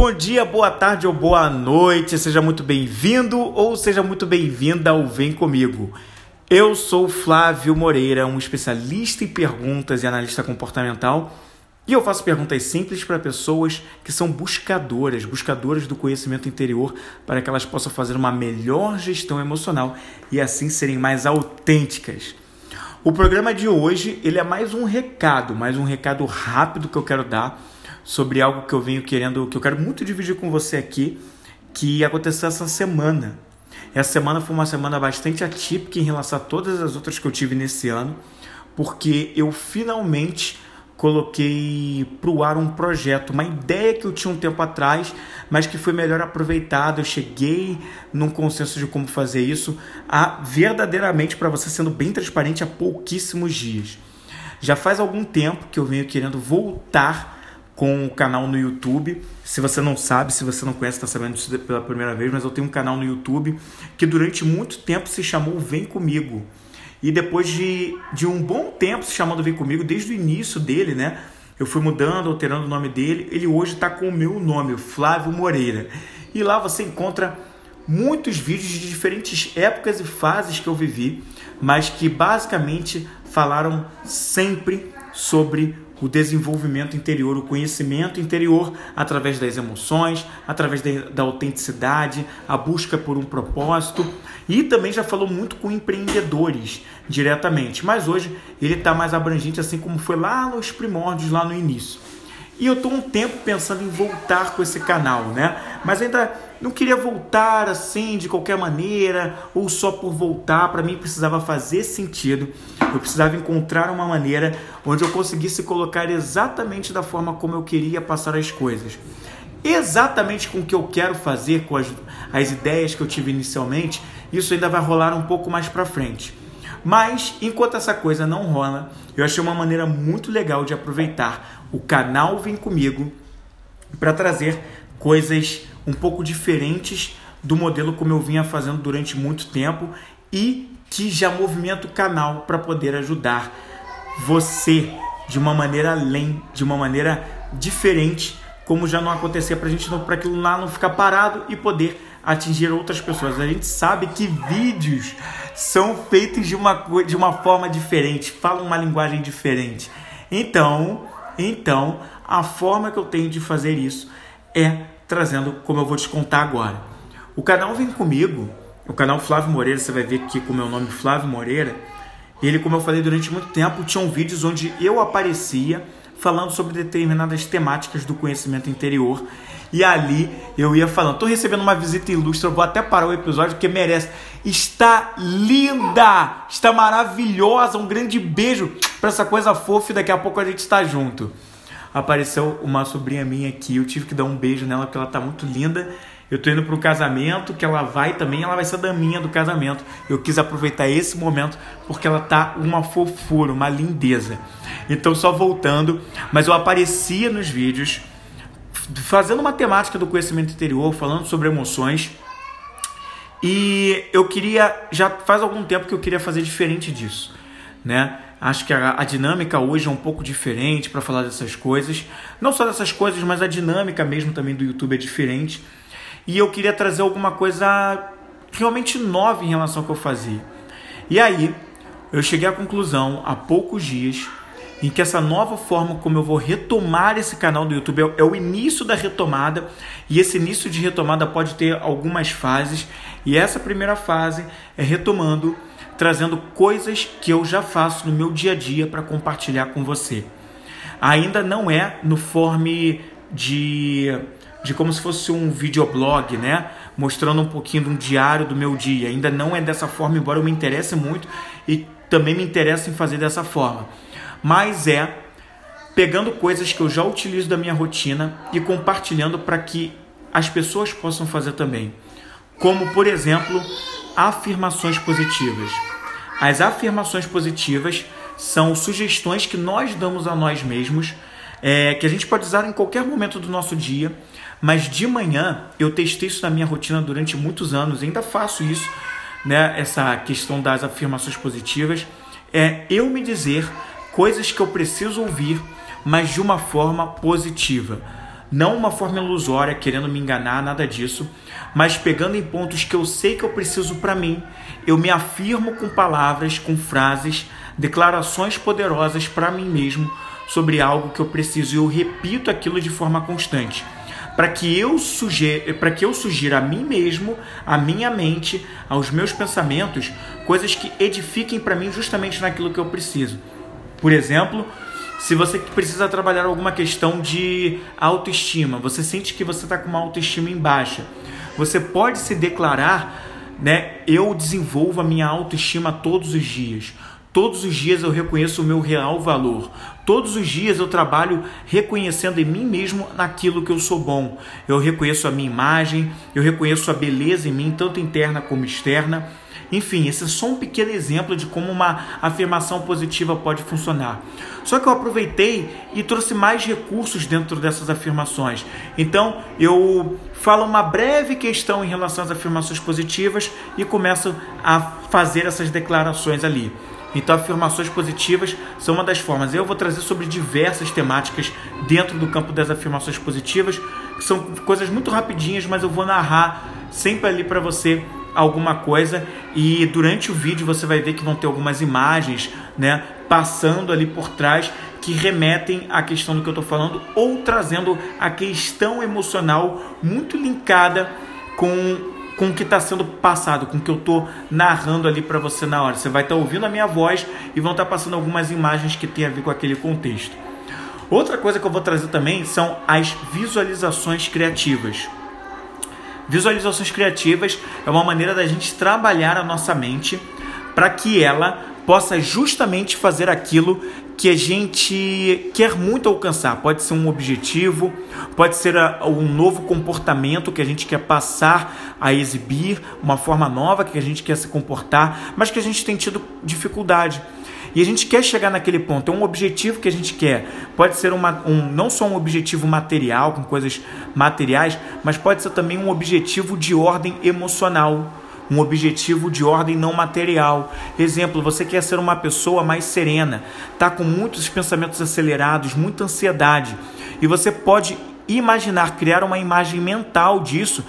Bom dia, boa tarde ou boa noite, seja muito bem-vindo ou seja muito bem-vinda ao Vem Comigo. Eu sou Flávio Moreira, um especialista em perguntas e analista comportamental, e eu faço perguntas simples para pessoas que são buscadoras, buscadoras do conhecimento interior, para que elas possam fazer uma melhor gestão emocional e assim serem mais autênticas. O programa de hoje ele é mais um recado, mais um recado rápido que eu quero dar sobre algo que eu venho querendo, que eu quero muito dividir com você aqui, que aconteceu essa semana. Essa semana foi uma semana bastante atípica em relação a todas as outras que eu tive nesse ano, porque eu finalmente coloquei para o ar um projeto, uma ideia que eu tinha um tempo atrás, mas que foi melhor aproveitada. Eu cheguei num consenso de como fazer isso, a, verdadeiramente, para você sendo bem transparente, há pouquíssimos dias. Já faz algum tempo que eu venho querendo voltar com o canal no YouTube. Se você não sabe, se você não conhece, está sabendo disso pela primeira vez, mas eu tenho um canal no YouTube que durante muito tempo se chamou Vem Comigo. E depois de, de um bom tempo se chamando Vem Comigo, desde o início dele, né? Eu fui mudando, alterando o nome dele. Ele hoje está com o meu nome, Flávio Moreira. E lá você encontra muitos vídeos de diferentes épocas e fases que eu vivi, mas que basicamente falaram sempre sobre o desenvolvimento interior, o conhecimento interior através das emoções, através da autenticidade, a busca por um propósito. E também já falou muito com empreendedores diretamente, mas hoje ele está mais abrangente, assim como foi lá nos primórdios, lá no início. E eu estou um tempo pensando em voltar com esse canal, né? Mas ainda não queria voltar assim de qualquer maneira ou só por voltar. Para mim precisava fazer sentido. Eu precisava encontrar uma maneira onde eu conseguisse colocar exatamente da forma como eu queria passar as coisas. Exatamente com o que eu quero fazer, com as, as ideias que eu tive inicialmente, isso ainda vai rolar um pouco mais para frente. Mas enquanto essa coisa não rola, eu achei uma maneira muito legal de aproveitar o canal Vem Comigo para trazer coisas um pouco diferentes do modelo como eu vinha fazendo durante muito tempo e que já movimenta o canal para poder ajudar você de uma maneira além, de uma maneira diferente, como já não acontecia para a gente, para aquilo lá não ficar parado e poder atingir outras pessoas. A gente sabe que vídeos são feitos de uma, de uma forma diferente, falam uma linguagem diferente. Então, então, a forma que eu tenho de fazer isso é trazendo como eu vou te contar agora. O canal Vem Comigo, o canal Flávio Moreira, você vai ver aqui com o meu nome Flávio Moreira. Ele, como eu falei durante muito tempo, tinham vídeos onde eu aparecia falando sobre determinadas temáticas do conhecimento interior. E ali eu ia falando, tô recebendo uma visita ilustre, eu vou até parar o episódio porque merece. Está linda, está maravilhosa, um grande beijo para essa coisa fofa e daqui a pouco a gente está junto apareceu uma sobrinha minha aqui, eu tive que dar um beijo nela porque ela tá muito linda. Eu tô indo pro casamento, que ela vai também, ela vai ser daminha do casamento. Eu quis aproveitar esse momento porque ela tá uma fofura, uma lindeza. Então só voltando, mas eu aparecia nos vídeos fazendo uma temática do conhecimento interior, falando sobre emoções. E eu queria, já faz algum tempo que eu queria fazer diferente disso, né? Acho que a, a dinâmica hoje é um pouco diferente para falar dessas coisas. Não só dessas coisas, mas a dinâmica mesmo também do YouTube é diferente. E eu queria trazer alguma coisa realmente nova em relação ao que eu fazia. E aí, eu cheguei à conclusão há poucos dias em que essa nova forma como eu vou retomar esse canal do YouTube é, é o início da retomada e esse início de retomada pode ter algumas fases e essa primeira fase é retomando trazendo coisas que eu já faço no meu dia a dia para compartilhar com você. Ainda não é no forme de, de como se fosse um videoblog, né? Mostrando um pouquinho de um diário do meu dia. Ainda não é dessa forma, embora eu me interesse muito e também me interessa em fazer dessa forma. Mas é pegando coisas que eu já utilizo da minha rotina e compartilhando para que as pessoas possam fazer também. Como, por exemplo, afirmações positivas. As afirmações positivas são sugestões que nós damos a nós mesmos, é, que a gente pode usar em qualquer momento do nosso dia, mas de manhã eu testei isso na minha rotina durante muitos anos, ainda faço isso, né? Essa questão das afirmações positivas é eu me dizer coisas que eu preciso ouvir, mas de uma forma positiva. Não uma forma ilusória, querendo me enganar, nada disso, mas pegando em pontos que eu sei que eu preciso para mim, eu me afirmo com palavras, com frases, declarações poderosas para mim mesmo sobre algo que eu preciso e eu repito aquilo de forma constante. Para que eu sugira, para que eu sugira a mim mesmo, a minha mente, aos meus pensamentos, coisas que edifiquem para mim justamente naquilo que eu preciso. Por exemplo, se você precisa trabalhar alguma questão de autoestima, você sente que você está com uma autoestima em baixa, você pode se declarar, né? Eu desenvolvo a minha autoestima todos os dias. Todos os dias eu reconheço o meu real valor. Todos os dias eu trabalho reconhecendo em mim mesmo naquilo que eu sou bom. Eu reconheço a minha imagem, eu reconheço a beleza em mim, tanto interna como externa. Enfim, esse é só um pequeno exemplo de como uma afirmação positiva pode funcionar. Só que eu aproveitei e trouxe mais recursos dentro dessas afirmações. Então, eu falo uma breve questão em relação às afirmações positivas e começo a fazer essas declarações ali. Então, afirmações positivas são uma das formas. Eu vou trazer sobre diversas temáticas dentro do campo das afirmações positivas, que são coisas muito rapidinhas, mas eu vou narrar sempre ali para você alguma coisa e durante o vídeo você vai ver que vão ter algumas imagens, né, passando ali por trás que remetem à questão do que eu estou falando ou trazendo a questão emocional muito linkada com com o que está sendo passado, com o que eu estou narrando ali para você na hora. Você vai estar tá ouvindo a minha voz e vão estar tá passando algumas imagens que tem a ver com aquele contexto. Outra coisa que eu vou trazer também são as visualizações criativas. Visualizações criativas é uma maneira da gente trabalhar a nossa mente para que ela possa justamente fazer aquilo que a gente quer muito alcançar. Pode ser um objetivo, pode ser um novo comportamento que a gente quer passar a exibir, uma forma nova que a gente quer se comportar, mas que a gente tem tido dificuldade. E a gente quer chegar naquele ponto, é um objetivo que a gente quer. Pode ser uma, um, não só um objetivo material, com coisas materiais, mas pode ser também um objetivo de ordem emocional, um objetivo de ordem não material. Exemplo, você quer ser uma pessoa mais serena, está com muitos pensamentos acelerados, muita ansiedade, e você pode imaginar, criar uma imagem mental disso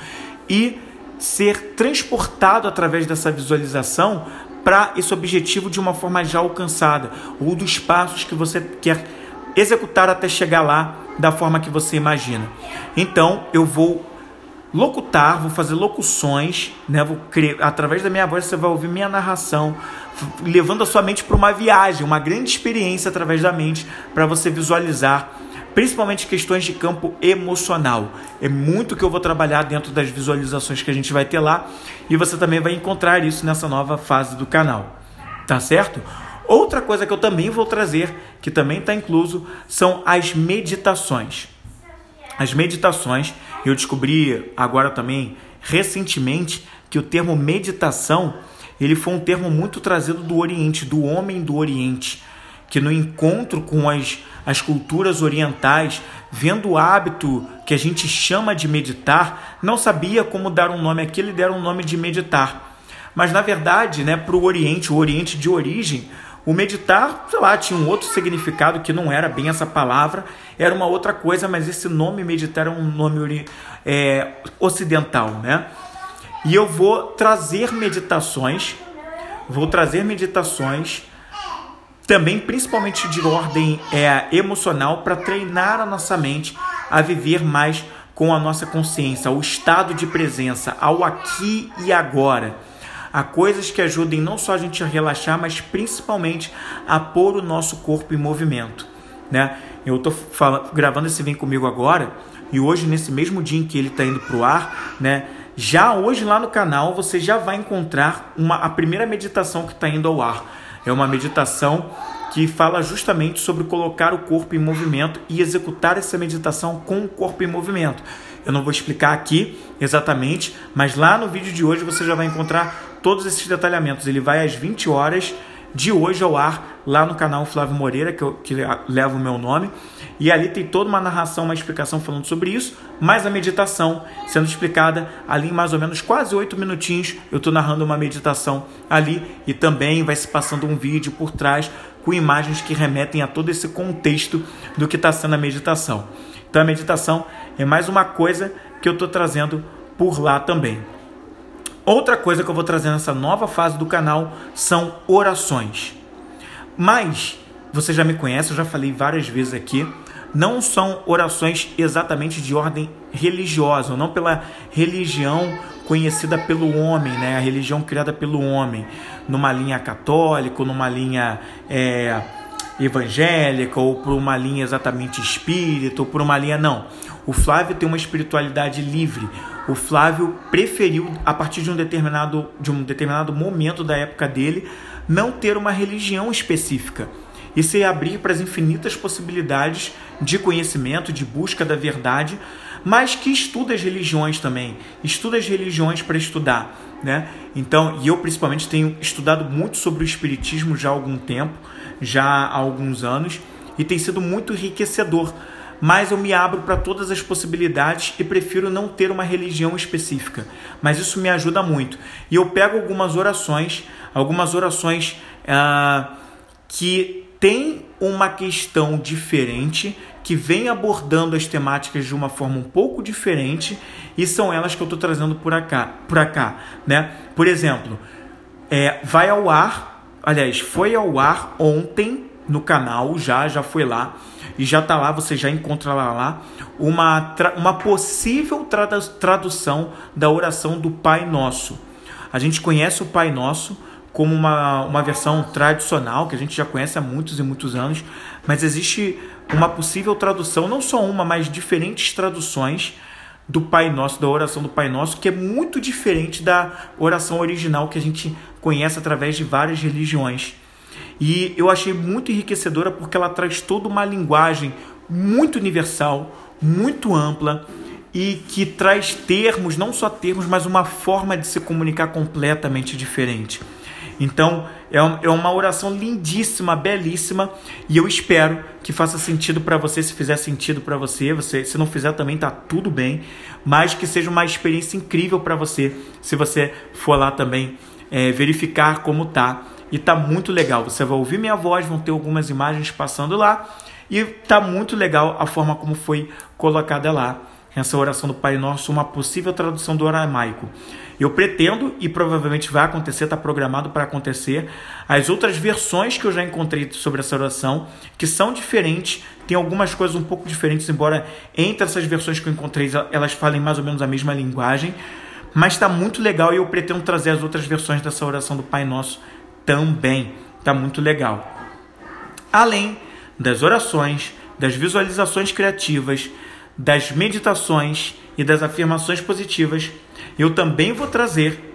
e ser transportado através dessa visualização para esse objetivo de uma forma já alcançada, ou dos passos que você quer executar até chegar lá da forma que você imagina. Então, eu vou locutar, vou fazer locuções, né? Vou criar, através da minha voz você vai ouvir minha narração, levando a sua mente para uma viagem, uma grande experiência através da mente para você visualizar principalmente questões de campo emocional. É muito que eu vou trabalhar dentro das visualizações que a gente vai ter lá e você também vai encontrar isso nessa nova fase do canal. Tá certo? Outra coisa que eu também vou trazer, que também está incluso, são as meditações. As meditações, eu descobri agora também recentemente que o termo meditação ele foi um termo muito trazido do Oriente, do homem do Oriente que no encontro com as, as culturas orientais, vendo o hábito que a gente chama de meditar, não sabia como dar um nome àquilo e deram um nome de meditar. Mas na verdade, né, para o Oriente, o Oriente de origem, o meditar, sei lá, tinha um outro significado que não era bem essa palavra, era uma outra coisa, mas esse nome meditar é um nome é, ocidental, né? E eu vou trazer meditações, vou trazer meditações também principalmente de ordem é, emocional, para treinar a nossa mente a viver mais com a nossa consciência, ao estado de presença, ao aqui e agora. Há coisas que ajudem não só a gente a relaxar, mas principalmente a pôr o nosso corpo em movimento. Né? Eu estou gravando esse Vem Comigo agora, e hoje, nesse mesmo dia em que ele está indo para o ar, né? já hoje lá no canal você já vai encontrar uma, a primeira meditação que está indo ao ar é uma meditação que fala justamente sobre colocar o corpo em movimento e executar essa meditação com o corpo em movimento. Eu não vou explicar aqui exatamente, mas lá no vídeo de hoje você já vai encontrar todos esses detalhamentos. Ele vai às 20 horas de hoje ao ar lá no canal Flávio Moreira, que, eu, que leva o meu nome. E ali tem toda uma narração, uma explicação falando sobre isso, mais a meditação sendo explicada ali em mais ou menos quase oito minutinhos. Eu estou narrando uma meditação ali e também vai se passando um vídeo por trás com imagens que remetem a todo esse contexto do que está sendo a meditação. Então a meditação é mais uma coisa que eu estou trazendo por lá também. Outra coisa que eu vou trazer nessa nova fase do canal são orações. Mas você já me conhece, eu já falei várias vezes aqui, não são orações exatamente de ordem religiosa, não pela religião conhecida pelo homem, né? a religião criada pelo homem, numa linha católica, numa linha é, evangélica, ou por uma linha exatamente espírita, ou por uma linha. Não. O Flávio tem uma espiritualidade livre. O Flávio preferiu, a partir de um determinado, de um determinado momento da época dele, não ter uma religião específica e se abrir para as infinitas possibilidades de conhecimento, de busca da verdade, mas que estuda as religiões também, estuda as religiões para estudar, né? Então, e eu principalmente tenho estudado muito sobre o espiritismo já há algum tempo, já há alguns anos, e tem sido muito enriquecedor. Mas eu me abro para todas as possibilidades e prefiro não ter uma religião específica. Mas isso me ajuda muito. E eu pego algumas orações, algumas orações ah, que tem uma questão diferente que vem abordando as temáticas de uma forma um pouco diferente e são elas que eu estou trazendo por cá, por cá, né? Por exemplo, é, vai ao ar, aliás, foi ao ar ontem no canal, já já foi lá e já tá lá, você já encontra lá, lá uma, uma possível tradução da oração do Pai Nosso. A gente conhece o Pai Nosso como uma, uma versão tradicional que a gente já conhece há muitos e muitos anos, mas existe uma possível tradução, não só uma, mas diferentes traduções do Pai Nosso, da oração do Pai Nosso, que é muito diferente da oração original que a gente conhece através de várias religiões. E eu achei muito enriquecedora porque ela traz toda uma linguagem muito universal, muito ampla e que traz termos, não só termos, mas uma forma de se comunicar completamente diferente. Então, é, é uma oração lindíssima, belíssima, e eu espero que faça sentido para você, se fizer sentido para você, você, se não fizer também tá tudo bem, mas que seja uma experiência incrível para você, se você for lá também é, verificar como tá, e tá muito legal. Você vai ouvir minha voz, vão ter algumas imagens passando lá, e tá muito legal a forma como foi colocada lá essa oração do Pai Nosso, uma possível tradução do aramaico. Eu pretendo, e provavelmente vai acontecer, está programado para acontecer, as outras versões que eu já encontrei sobre essa oração, que são diferentes, tem algumas coisas um pouco diferentes, embora entre essas versões que eu encontrei elas falem mais ou menos a mesma linguagem, mas está muito legal e eu pretendo trazer as outras versões dessa oração do Pai Nosso também. Está muito legal. Além das orações, das visualizações criativas, das meditações e das afirmações positivas, eu também vou trazer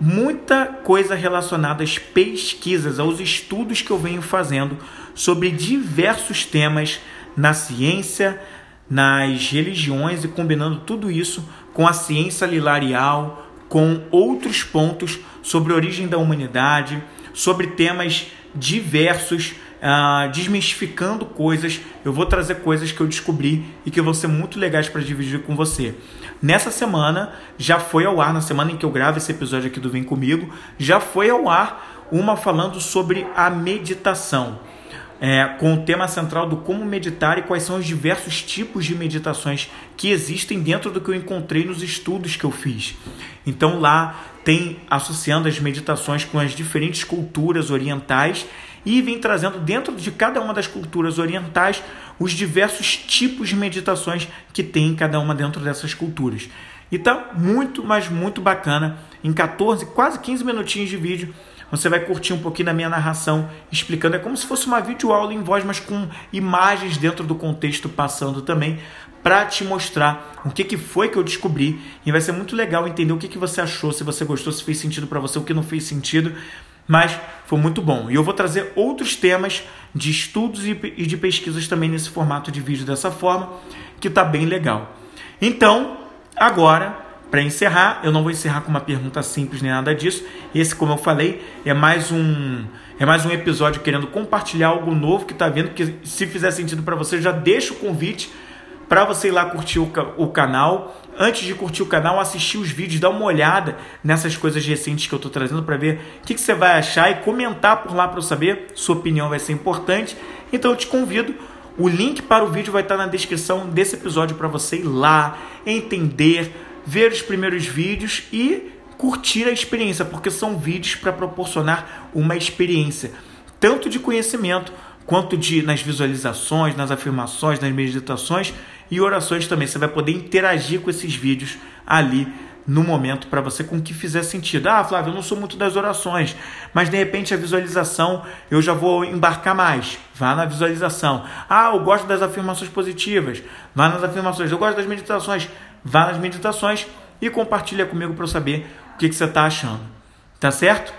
muita coisa relacionada às pesquisas, aos estudos que eu venho fazendo sobre diversos temas na ciência, nas religiões e combinando tudo isso com a ciência lilarial, com outros pontos sobre a origem da humanidade, sobre temas diversos uh, desmistificando coisas. Eu vou trazer coisas que eu descobri e que vão ser muito legais para dividir com você. Nessa semana, já foi ao ar, na semana em que eu gravo esse episódio aqui do Vem Comigo, já foi ao ar uma falando sobre a meditação. É, com o tema central do como meditar e quais são os diversos tipos de meditações que existem dentro do que eu encontrei nos estudos que eu fiz. Então lá tem associando as meditações com as diferentes culturas orientais e vem trazendo dentro de cada uma das culturas orientais os diversos tipos de meditações que tem cada uma dentro dessas culturas. E tá muito, mas muito bacana. Em 14, quase 15 minutinhos de vídeo, você vai curtir um pouquinho da minha narração, explicando. É como se fosse uma videoaula em voz, mas com imagens dentro do contexto passando também, para te mostrar o que, que foi que eu descobri. E vai ser muito legal entender o que, que você achou, se você gostou, se fez sentido para você, o que não fez sentido mas foi muito bom. E eu vou trazer outros temas de estudos e de pesquisas também nesse formato de vídeo dessa forma, que está bem legal. Então, agora, para encerrar, eu não vou encerrar com uma pergunta simples nem nada disso. Esse, como eu falei, é mais um é mais um episódio querendo compartilhar algo novo que está vendo que se fizer sentido para você, já deixa o convite para você ir lá curtir o, o canal. Antes de curtir o canal, assistir os vídeos, dar uma olhada nessas coisas recentes que eu estou trazendo para ver o que, que, você vai achar e comentar por lá para eu saber. Sua opinião vai ser importante. Então eu te convido O link para o vídeo vai estar na descrição desse episódio para você ir lá, entender, ver os primeiros vídeos e curtir a experiência, porque são vídeos para proporcionar uma experiência tanto de conhecimento quanto de nas visualizações, nas afirmações, nas meditações e orações também. Você vai poder interagir com esses vídeos ali no momento para você com o que fizer sentido. Ah, Flávio, eu não sou muito das orações, mas de repente a visualização eu já vou embarcar mais. Vá na visualização. Ah, eu gosto das afirmações positivas. Vá nas afirmações. Eu gosto das meditações. Vá nas meditações e compartilha comigo para eu saber o que, que você está achando. Tá certo?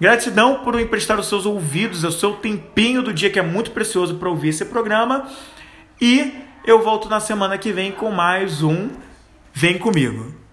Gratidão por emprestar os seus ouvidos, o seu tempinho do dia que é muito precioso para ouvir esse programa. E eu volto na semana que vem com mais um Vem comigo.